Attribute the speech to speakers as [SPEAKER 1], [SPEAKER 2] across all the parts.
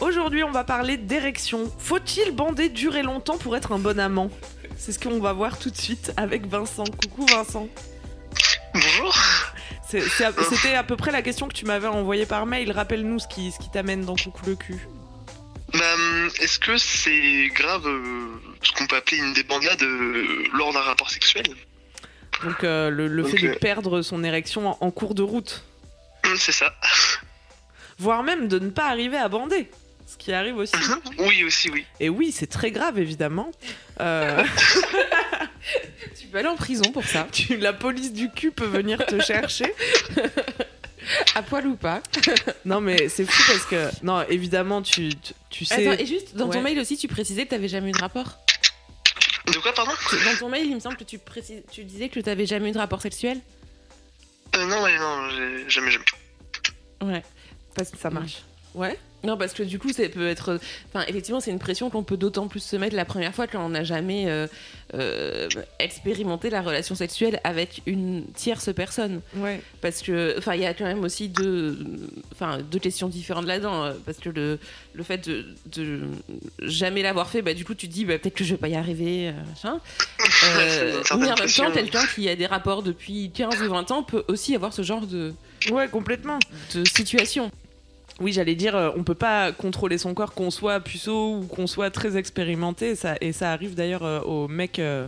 [SPEAKER 1] Aujourd'hui, on va parler d'érection. Faut-il bander durer longtemps pour être un bon amant? C'est ce qu'on va voir tout de suite avec Vincent. Coucou Vincent.
[SPEAKER 2] Bonjour.
[SPEAKER 1] C'était à peu près la question que tu m'avais envoyée par mail. Rappelle-nous ce qui, ce qui t'amène dans Coucou le cul.
[SPEAKER 2] Bah, est-ce que c'est grave euh, ce qu'on peut appeler une débandade euh, lors d'un rapport sexuel?
[SPEAKER 1] Donc euh, le, le fait de perdre son érection en, en cours de route.
[SPEAKER 2] C'est ça.
[SPEAKER 1] Voire même de ne pas arriver à bander. Ce qui arrive aussi.
[SPEAKER 2] Oui, aussi, oui.
[SPEAKER 1] Et oui, c'est très grave évidemment. Euh,
[SPEAKER 3] Tu peux aller en prison pour ça.
[SPEAKER 1] tu- la police du cul peut venir te chercher.
[SPEAKER 3] À poil ou pas.
[SPEAKER 1] Non mais c'est fou parce que... Non, évidemment, tu, tu, tu sais...
[SPEAKER 3] Attends, et juste, dans ton
[SPEAKER 1] Ouais.
[SPEAKER 3] mail aussi, tu précisais que t'avais jamais eu de rapport.
[SPEAKER 2] De quoi, pardon?
[SPEAKER 3] Dans ton mail, il me semble que tu, précises, tu disais que t'avais jamais eu de rapport sexuel.
[SPEAKER 2] euh, Non, ouais, non, j'ai- jamais, jamais.
[SPEAKER 3] Ouais.
[SPEAKER 1] Parce que ça marche. Ouais
[SPEAKER 3] Non, parce que du coup, ça peut être. Enfin, effectivement, c'est une pression qu'on peut d'autant plus se mettre la première fois quand on n'a jamais euh, euh, expérimenté la relation sexuelle avec une tierce personne.
[SPEAKER 1] Ouais.
[SPEAKER 3] Parce que, enfin, il y a quand même aussi deux, enfin, deux questions différentes là-dedans. euh, Parce que le, le fait de, de jamais l'avoir fait, bah, du coup, tu te dis, bah, peut-être que je vais pas y arriver, machin. Euh, mais en même temps, quelqu'un qui a des rapports depuis 15 ou 20 ans peut aussi avoir ce genre de,
[SPEAKER 1] Ouais, complètement.
[SPEAKER 3] de situation.
[SPEAKER 1] Oui, j'allais dire, euh, on peut pas contrôler son corps, qu'on soit puceau ou qu'on soit très expérimenté. Ça, et ça arrive d'ailleurs euh, aux mecs euh,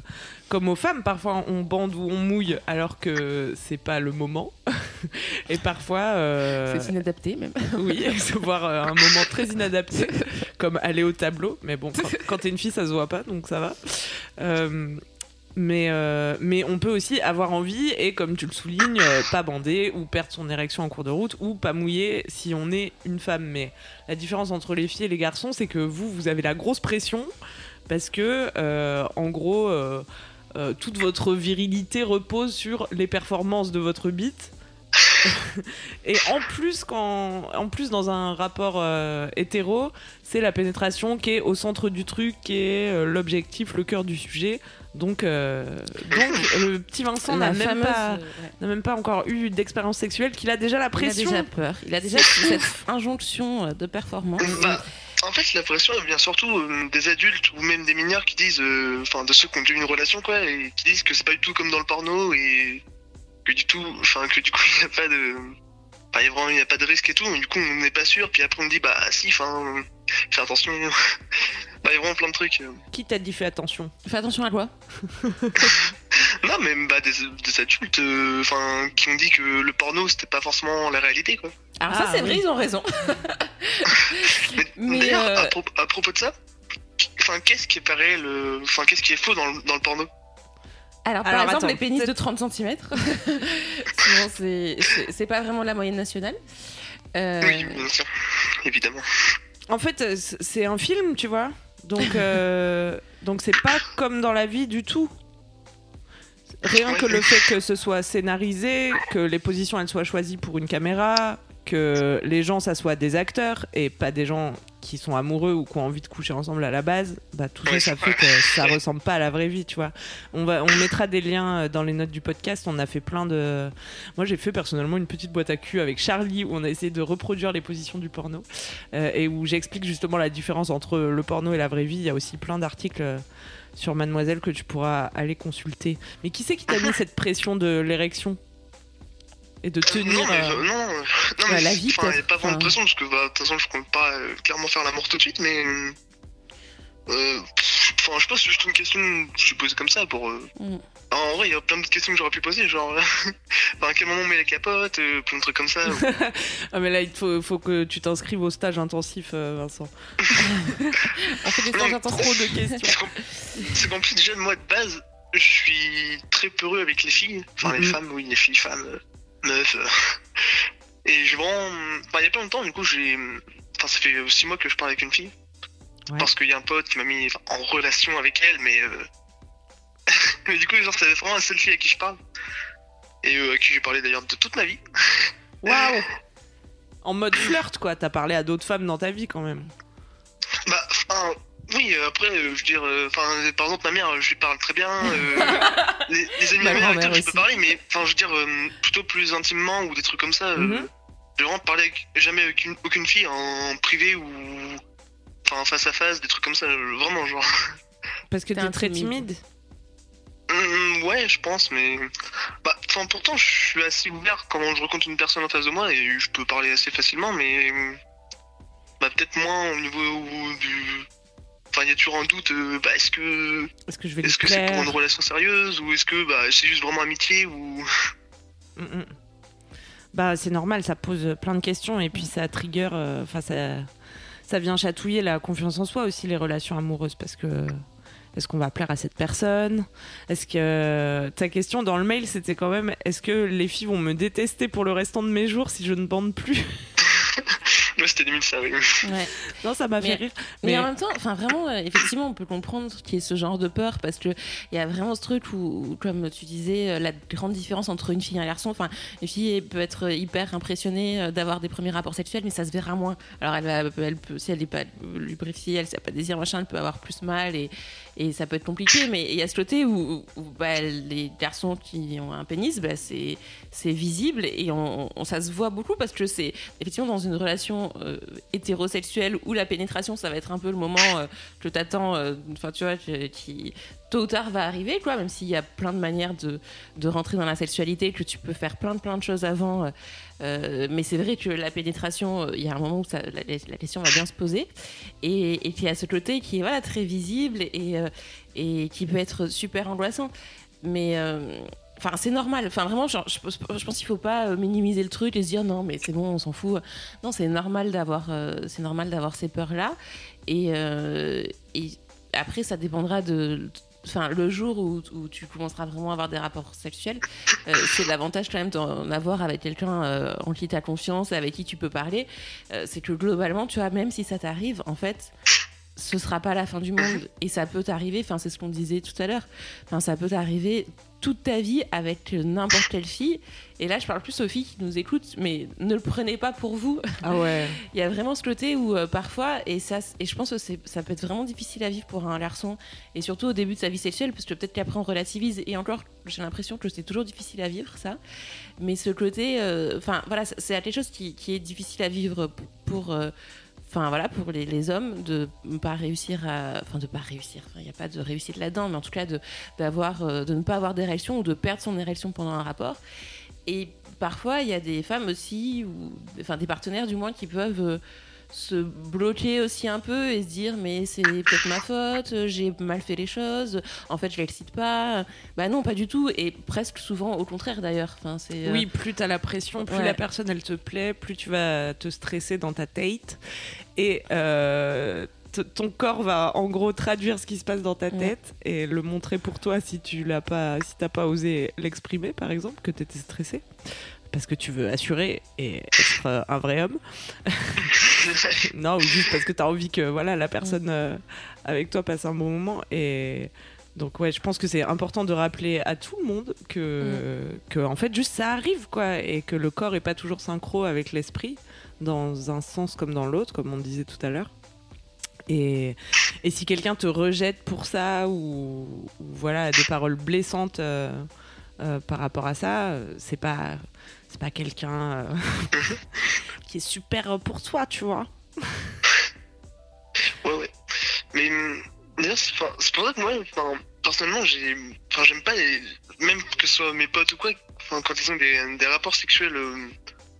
[SPEAKER 1] comme aux femmes. Parfois, on bande ou on mouille alors que c'est pas le moment. et parfois, euh,
[SPEAKER 3] C'est inadapté, même.
[SPEAKER 1] oui, se voir euh, un moment très inadapté, comme aller au tableau. Mais bon, quand, quand t'es une fille, ça se voit pas, donc ça va. Euh, mais, on peut aussi avoir envie et, comme tu le soulignes, euh, pas bander ou perdre son érection en cours de route ou pas mouiller si on est une femme. Mais la différence entre les filles et les garçons, c'est que vous, vous avez la grosse pression parce que, euh, en gros, toute votre virilité repose sur les performances de votre bite. Et en plus, quand, en plus dans un rapport euh, hétéro, c'est la pénétration qui est au centre du truc, qui est euh, l'objectif, le cœur du sujet. Donc, euh, donc le petit Vincent n'a même, pas,
[SPEAKER 3] ouais.
[SPEAKER 1] n'a même pas encore eu d'expérience sexuelle, qu'il a déjà la
[SPEAKER 3] Il a
[SPEAKER 1] pression.
[SPEAKER 3] déjà peur. Il a déjà cette injonction de performance.
[SPEAKER 2] Bah, en fait, la pression, elle vient surtout euh, des adultes ou même des mineurs qui disent, euh, enfin, de ceux qui ont eu une relation, quoi, et qui disent que c'est pas du tout comme dans le porno et que du tout, enfin, que du coup, il n'y a pas de. Enfin, il y a vraiment, il y a pas de risque et tout, mais du coup, on n'est pas sûr, puis après, on me dit, bah, si, enfin, fais attention. bah, il y a vraiment plein de trucs.
[SPEAKER 1] Qui t'a dit fais attention?
[SPEAKER 3] Fais attention à quoi?
[SPEAKER 2] Non, mais bah, des, des adultes, euh, enfin, qui ont dit que le porno, c'était pas forcément la réalité, quoi.
[SPEAKER 3] Alors
[SPEAKER 1] Ah,
[SPEAKER 3] ça, c'est
[SPEAKER 1] oui.
[SPEAKER 3] vrai, ils ont raison.
[SPEAKER 2] Mais,
[SPEAKER 3] Mais,
[SPEAKER 2] d'ailleurs,
[SPEAKER 3] euh,
[SPEAKER 2] à, pro- à propos de ça, enfin, qu'est-ce qui est pas réel, euh, enfin, qu'est-ce qui est faux dans le, dans le porno?
[SPEAKER 3] Alors, par
[SPEAKER 1] Alors,
[SPEAKER 3] exemple,
[SPEAKER 1] attends,
[SPEAKER 3] les pénis de
[SPEAKER 1] peut-être-
[SPEAKER 3] 30 cm. Sinon, c'est- pas vraiment la moyenne nationale. Euh,
[SPEAKER 2] Oui, bien sûr, évidemment.
[SPEAKER 1] En fait, euh, c'est un film, tu vois. Donc, euh, donc c'est pas comme dans la vie du tout. Rien que le fait que ce soit scénarisé, que les positions elles soient choisies pour une caméra, que les gens ça soit des acteurs et pas des gens qui sont amoureux ou qui ont envie de coucher ensemble à la base, bah tout ça ça fait que ça ressemble pas à la vraie vie, tu vois. On va on mettra des liens euh, dans les notes du podcast, on a fait plein de Moi j'ai fait personnellement une petite boîte à cul avec Charlie où on a essayé de reproduire les positions du porno euh, et où j'explique justement la différence entre le porno et la vraie vie. Il y a aussi plein d'articles euh, sur Mademoiselle que tu pourras aller consulter. Mais qui c'est qui t'a mis cette pression de l'érection? Et de
[SPEAKER 2] Euh,
[SPEAKER 1] tenir.
[SPEAKER 2] non, mais,
[SPEAKER 1] euh,
[SPEAKER 2] euh, non, mais
[SPEAKER 3] la vie,
[SPEAKER 2] enfin, pas vraiment de pression, parce que bah, de toute façon, je compte pas euh, clairement faire l'amour tout de suite, mais. euh, Enfin, je pense que c'est juste une question que je suis posée comme ça pour.
[SPEAKER 3] Mm.
[SPEAKER 2] En vrai, il y a plein d'autres questions que j'aurais pu poser, genre. à quel moment on met la capote, plein de trucs comme ça.
[SPEAKER 1] Ah, mais là, il faut, faut que tu t'inscrives au stage intensif, Vincent.
[SPEAKER 3] On fait des stages intensifs.
[SPEAKER 1] Trop de questions.
[SPEAKER 2] C'est plus, déjà, moi, de base, je suis très peureux avec les filles. Enfin, les
[SPEAKER 1] Mhm.
[SPEAKER 2] femmes, oui, les filles, femmes, euh. Et je vraiment. Enfin, il y a pas longtemps, du coup, j'ai. Enfin, ça fait 6 mois que je parle avec une fille.
[SPEAKER 1] Ouais.
[SPEAKER 2] Parce qu'il y a un pote qui m'a mis en relation avec elle, mais. euh, mais du coup, genre, c'est vraiment la seule fille à qui je parle. Et euh, à qui j'ai parlé d'ailleurs de toute ma vie.
[SPEAKER 1] Waouh En mode flirt, quoi. T'as parlé à d'autres femmes dans ta vie, quand même.
[SPEAKER 2] Bah, enfin, oui, euh, après, euh, je veux dire, euh, enfin, par exemple, ma mère, je lui parle très bien. euh, les, les amis de
[SPEAKER 3] Ma
[SPEAKER 2] mère, je peux parler, mais enfin, je veux dire, euh, plutôt plus intimement ou des trucs comme ça. euh,
[SPEAKER 1] Mhm.
[SPEAKER 2] J'ai vraiment parlé avec, jamais avec une- aucune fille en privé ou. Enfin, face à face, des trucs comme ça, euh, vraiment, genre.
[SPEAKER 1] Parce que
[SPEAKER 3] T'es un
[SPEAKER 1] très
[SPEAKER 3] timide.
[SPEAKER 1] timide.
[SPEAKER 2] Hum, ouais, je pense, mais. Bah, enfin, pourtant, je suis assez ouvert quand je rencontre une personne en face de moi et je peux parler assez facilement, mais. Bah, peut-être moins au niveau du. Enfin, il y a toujours un doute, euh, bah, est-ce que.
[SPEAKER 1] Est-ce que je vais
[SPEAKER 2] Est-ce que c'est pour une relation sérieuse ou est-ce que bah, c'est juste vraiment amitié ou.
[SPEAKER 1] Mm, mm. Bah, c'est normal, ça pose plein de questions et puis ça trigger. euh, Enfin, ça, ça vient chatouiller la confiance en soi aussi, les relations amoureuses. Parce que. Est-ce qu'on va plaire à cette personne? Est-ce que. Ta question dans le mail, c'était quand même est-ce que les filles vont me détester pour le restant de mes jours si je ne bande plus?
[SPEAKER 2] Ouais, c'était limite ça, oui.
[SPEAKER 3] Ouais.
[SPEAKER 1] Non, ça m'a fait
[SPEAKER 3] Mais-
[SPEAKER 1] rire.
[SPEAKER 3] Mais,
[SPEAKER 1] Mais-
[SPEAKER 3] en même temps, enfin vraiment, euh, effectivement, on peut comprendre qu'il y ait ce genre de peur parce que il y a vraiment ce truc où, où, comme tu disais, euh, la grande différence entre une fille et un garçon. Enfin, une fille peut être hyper impressionnée euh, d'avoir des premiers rapports sexuels, mais ça se verra moins. Alors elle, va, elle peut, si elle n'est pas lubrifiée, elle n'a pas de désir machin, elle peut avoir plus mal et, et ça peut être compliqué. Mais il y a ce côté où, bah, les garçons qui ont un pénis, bah, c'est visible et on, ça se voit beaucoup parce que c'est effectivement dans une relation euh, hétérosexuelle où la pénétration ça va être un peu le moment euh, que t'attends euh, enfin tu vois qui, tôt ou tard va arriver quoi même s'il y a plein de manières de, de rentrer dans la sexualité que tu peux faire plein de plein de choses avant mais c'est vrai que la pénétration euh, il y a un moment où la, question va bien se poser et, et qui a ce côté qui est voilà très visible et, euh, qui peut être super angoissant mais euh, Enfin, c'est normal. Enfin, vraiment, je, pense- qu'il faut pas euh, minimiser le truc et se dire non, mais c'est bon, on s'en fout. Non, c'est normal d'avoir, euh, c'est normal d'avoir ces peurs-là. Et, euh, et après, ça dépendra de. Enfin, le jour où, tu commenceras vraiment à avoir des rapports sexuels, euh, c'est l'avantage quand même d'en avoir avec quelqu'un euh, en qui tu as confiance, avec qui tu peux parler. Euh, c'est que globalement, tu vois, même si ça t'arrive, en fait, ce sera pas la fin du monde. Et ça peut t'arriver, enfin, c'est ce qu'on disait tout à l'heure, enfin, ça peut t'arriver toute ta vie avec n'importe quelle fille. Et là, je parle plus aux filles qui nous écoutent, mais ne le prenez pas pour vous.
[SPEAKER 1] Ah ouais.
[SPEAKER 3] Il y a vraiment ce côté où euh, parfois, et, ça, et je pense que ça peut être vraiment difficile à vivre pour un garçon, et surtout au début de sa vie sexuelle, parce que peut-être qu'après on relativise, et encore, j'ai l'impression que c'est toujours difficile à vivre, ça. Mais ce côté, euh, enfin voilà, c'est- quelque chose qui, qui est difficile à vivre pour. euh, Enfin voilà, pour les, hommes, de ne pas réussir. Enfin, de pas réussir. Il n'y a pas de réussite là-dedans, mais en tout cas, de, d'avoir, euh, de ne pas avoir d'érection ou de perdre son érection pendant un rapport. Et parfois, il y a des femmes aussi, ou enfin des partenaires du moins, qui peuvent euh, se bloquer aussi un peu et se dire mais c'est peut-être ma faute, j'ai mal fait les choses, en fait je l'excite pas. Bah non, pas du tout, et presque souvent au contraire d'ailleurs. Enfin, c'est, euh,
[SPEAKER 1] Oui, plus t'as la pression, plus
[SPEAKER 3] Ouais.
[SPEAKER 1] la personne elle te plaît, plus tu vas te stresser dans ta date. Et euh, ton corps va en gros traduire ce qui se passe dans ta
[SPEAKER 3] Ouais.
[SPEAKER 1] tête et le montrer pour toi si tu l'as pas, si t'as pas osé l'exprimer par exemple, que t'étais stressé. Parce que tu veux assurer et être euh, un vrai homme. non, ou juste parce que tu as envie que voilà, la personne euh, avec toi passe un bon moment. Et donc, ouais, je pense que c'est important de rappeler à tout le monde que, que en fait, juste ça arrive, quoi. Et que le corps est pas toujours synchro avec l'esprit, dans un sens comme dans l'autre, comme on disait tout à l'heure. Et, et si quelqu'un te rejette pour ça, ou, ou voilà, des paroles blessantes euh, par rapport à ça, c'est pas. C'est pas quelqu'un euh, qui est super pour toi, tu vois.
[SPEAKER 2] Ouais, ouais. Mais hum, d'ailleurs, c'est pour ça que moi, personnellement, j'aime pas les, même que ce soit mes potes ou quoi, quand ils ont des, des rapports sexuels, euh,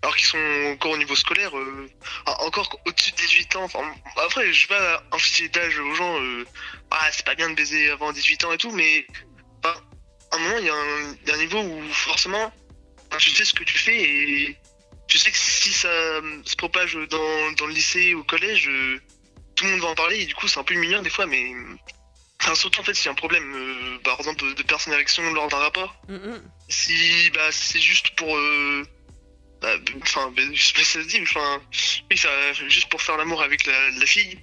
[SPEAKER 2] alors qu'ils sont encore au niveau scolaire, euh, encore au-dessus de 18 ans. Enfin, après, je vais pas infliger d'âge aux gens, euh, ah, c'est pas bien de baiser avant 18 ans et tout, mais enfin, à un moment, y, il y a un niveau où forcément, enfin, tu sais ce que tu fais et tu sais que si ça se propage dans, dans le lycée ou au collège, euh, tout le monde va en parler et du coup, c'est un peu humiliant des fois, mais. Enfin, surtout en fait, s'il y a un problème, euh, par exemple, de, de personne érection lors d'un rapport,
[SPEAKER 1] Mm, mm.
[SPEAKER 2] si bah, c'est juste pour. euh, bah, Enfin, bah, je sais pas si ça se dit, mais enfin. Oui, ça, juste pour faire l'amour avec la, la fille,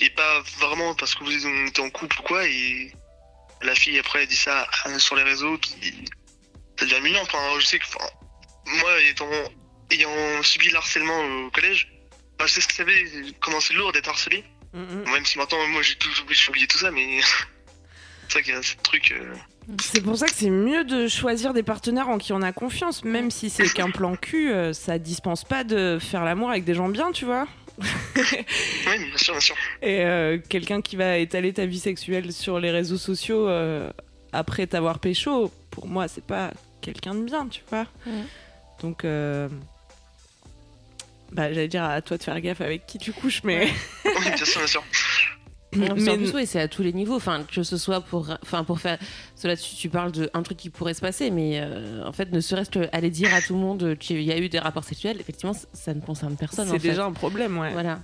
[SPEAKER 2] et pas vraiment parce que vous êtes en couple ou quoi, et la fille après elle dit ça sur les réseaux, qui. Ça devient mignon, enfin, je sais que. enfin, moi, étant, ayant subi le harcèlement au collège, bah, je sais ce que ça fait, comment c'est lourd d'être harcelé.
[SPEAKER 1] Mm.
[SPEAKER 2] Même si maintenant, moi, j'ai tout oublié, tout ça, mais c'est vrai qu'il y a ce truc. euh,
[SPEAKER 1] C'est pour ça que c'est mieux de choisir des partenaires en qui on a confiance, même si c'est qu'un plan cul, euh, ça dispense pas de faire l'amour avec des gens bien, tu vois.
[SPEAKER 2] Oui, bien sûr, bien sûr.
[SPEAKER 1] Et euh, quelqu'un qui va étaler ta vie sexuelle sur les réseaux sociaux euh, après t'avoir pécho, pour moi, c'est pas quelqu'un de bien, tu vois.
[SPEAKER 3] Ouais.
[SPEAKER 1] Donc, euh, bah, j'allais dire à toi de faire gaffe avec qui tu couches, mais.
[SPEAKER 2] Oui, bien sûr, bien sûr.
[SPEAKER 3] Non,
[SPEAKER 1] mais
[SPEAKER 3] qu'en plus, oui, c'est à tous les niveaux. Enfin, que ce soit pour, enfin, pour faire cela, tu, tu parles d'un truc qui pourrait se passer, mais euh, en fait, ne serait-ce qu'aller dire à tout le monde qu'il y a eu des rapports sexuels, effectivement, ça ne concerne personne.
[SPEAKER 1] c'est
[SPEAKER 3] en fait.
[SPEAKER 1] déjà un problème, ouais.
[SPEAKER 3] Voilà.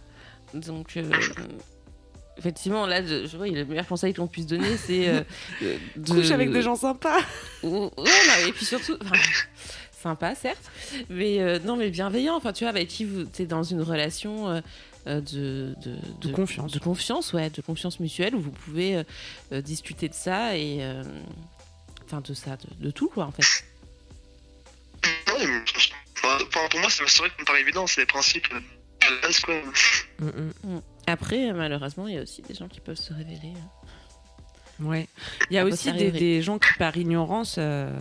[SPEAKER 3] Donc, euh, effectivement, là, je, je vois, le meilleur conseil qu'on puisse donner, c'est euh, de-
[SPEAKER 1] Couche avec des gens sympas.
[SPEAKER 3] Ou- ouais, non, et puis surtout, enfin, sympa certes, mais euh, non, mais bienveillant. Enfin, tu vois, avec qui vous êtes dans une relation euh, euh, de, de,
[SPEAKER 1] De confiance.
[SPEAKER 3] de confiance, ouais, de confiance mutuelle où vous pouvez discuter de ça et, euh, enfin, de ça, de, de tout quoi, en fait.
[SPEAKER 2] Ouais, mais, enfin, enfin, pour moi, c'est vrai que ça me paraît évident, c'est des principes quoi.
[SPEAKER 1] Mm, mm.
[SPEAKER 3] Après, malheureusement, il y a aussi des gens qui peuvent se révéler. euh.
[SPEAKER 1] Ouais. Il y a aussi des, gens qui, par ignorance, euh,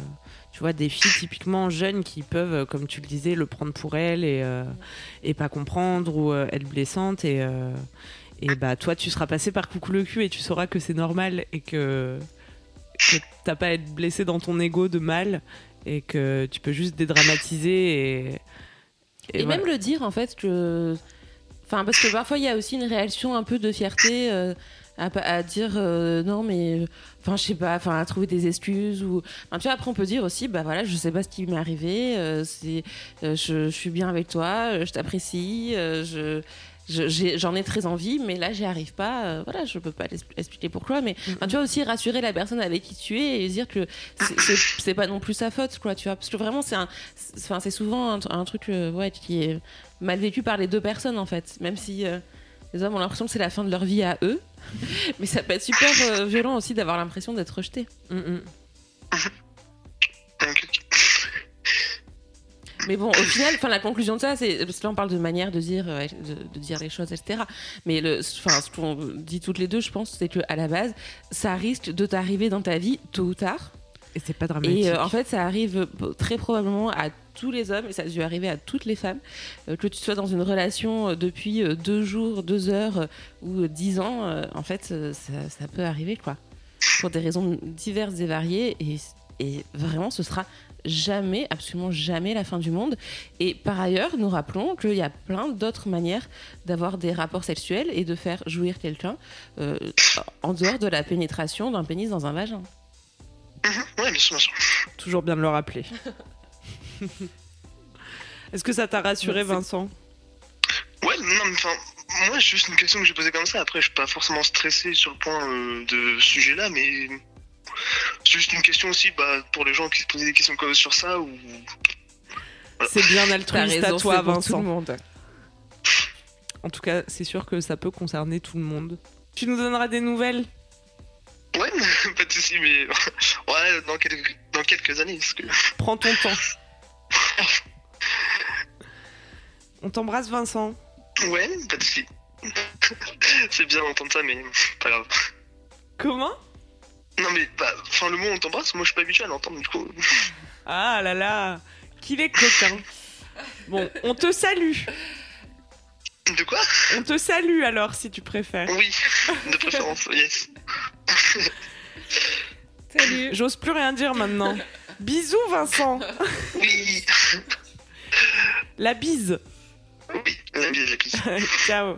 [SPEAKER 1] tu vois, des filles typiquement jeunes qui peuvent, euh, comme tu le disais, le prendre pour elles et, euh, et pas comprendre ou euh, être blessantes. Et, euh, et bah, toi, tu seras passé par coucou le cul et tu sauras que c'est normal et que, que t'as pas à être blessé dans ton ego de mal et que tu peux juste dédramatiser et.
[SPEAKER 3] Et,
[SPEAKER 1] voilà.
[SPEAKER 3] même le dire en fait que. Enfin, parce que parfois il y a aussi une réaction un peu de fierté euh, à, à dire euh, non, mais. Enfin, je sais pas, enfin, à trouver des excuses ou. Enfin, tu vois, après on peut dire aussi, bah voilà, je sais pas ce qui m'est arrivé, euh, c'est, je, je suis bien avec toi, je t'apprécie, euh, je- J'en ai, très envie, mais là, j'y arrive pas. euh, voilà, je peux pas expliquer pourquoi. Mais enfin, tu vois aussi rassurer la personne avec qui tu es et dire que c'est- c'est pas non plus sa faute, quoi. Tu vois, parce que vraiment, c'est enfin, c'est souvent un, un truc, euh, ouais, qui est mal vécu par les deux personnes en fait. Même si euh, les hommes ont l'impression que c'est la fin de leur vie à eux, mais ça peut être super euh, violent aussi d'avoir l'impression d'être rejeté.
[SPEAKER 1] Mm, mm.
[SPEAKER 3] Mais bon, au final, enfin, la conclusion de ça, c'est parce que là on parle de manière de dire, euh, de, de dire les choses, etc. Mais le, enfin, ce qu'on dit toutes les deux, je pense, c'est que à la base, ça risque de t'arriver dans ta vie tôt ou tard.
[SPEAKER 1] Et c'est pas dramatique.
[SPEAKER 3] Et euh, en fait, ça arrive euh, très probablement à tous les hommes, et ça a dû arriver à toutes les femmes, euh, que tu sois dans une relation euh, depuis deux jours, deux heures ou dix ans, en fait, ça, ça peut arriver, quoi. Pour des raisons diverses et variées, et, et vraiment, ce sera jamais, absolument jamais la fin du monde. Et par ailleurs, nous rappelons qu'il y a plein d'autres manières d'avoir des rapports sexuels et de faire jouir quelqu'un euh, en dehors de la pénétration d'un pénis dans un vagin.
[SPEAKER 2] mhm, ouais, bien sûr, bien sûr.
[SPEAKER 1] Toujours bien de le rappeler. Est-ce que ça t'a rassuré. Vincent?
[SPEAKER 2] Ouais, non, mais enfin, moi, c'est juste une question que j'ai posée comme ça. Après, je suis pas forcément stressé sur le point euh, de ce sujet-là, mais c'est juste une question aussi bah, pour les gens qui se posaient des questions comme sur ça ou.
[SPEAKER 1] C'est bien altruiste à toi,
[SPEAKER 3] tout
[SPEAKER 1] Vincent.
[SPEAKER 3] le monde.
[SPEAKER 1] En tout cas, c'est sûr que ça peut concerner tout le monde. Tu nous donneras des nouvelles?
[SPEAKER 2] Ouais, pas de soucis, mais ouais, dans quelques, dans quelques années. Parce que...
[SPEAKER 1] Prends ton temps. On t'embrasse, Vincent.
[SPEAKER 2] Ouais, pas de soucis. c'est bien d'entendre ça, mais pas grave.
[SPEAKER 1] Comment?
[SPEAKER 2] Non, mais bah, enfin, le mot on t'embrasse, moi je suis pas habitué à l'entendre, du coup.
[SPEAKER 1] Ah là là Qu'il est coquin. Bon, on te salue.
[SPEAKER 2] De quoi?
[SPEAKER 1] On te salue alors, si tu préfères.
[SPEAKER 2] Oui, de préférence, yes.
[SPEAKER 3] Salut.
[SPEAKER 1] J'ose plus rien dire maintenant. Bisous, Vincent.
[SPEAKER 2] Oui,
[SPEAKER 1] La bise.
[SPEAKER 2] oui, la bise, la bise.
[SPEAKER 1] Ciao.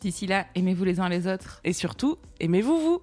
[SPEAKER 3] D'ici là, aimez-vous les uns les autres.
[SPEAKER 1] Et surtout, aimez-vous vous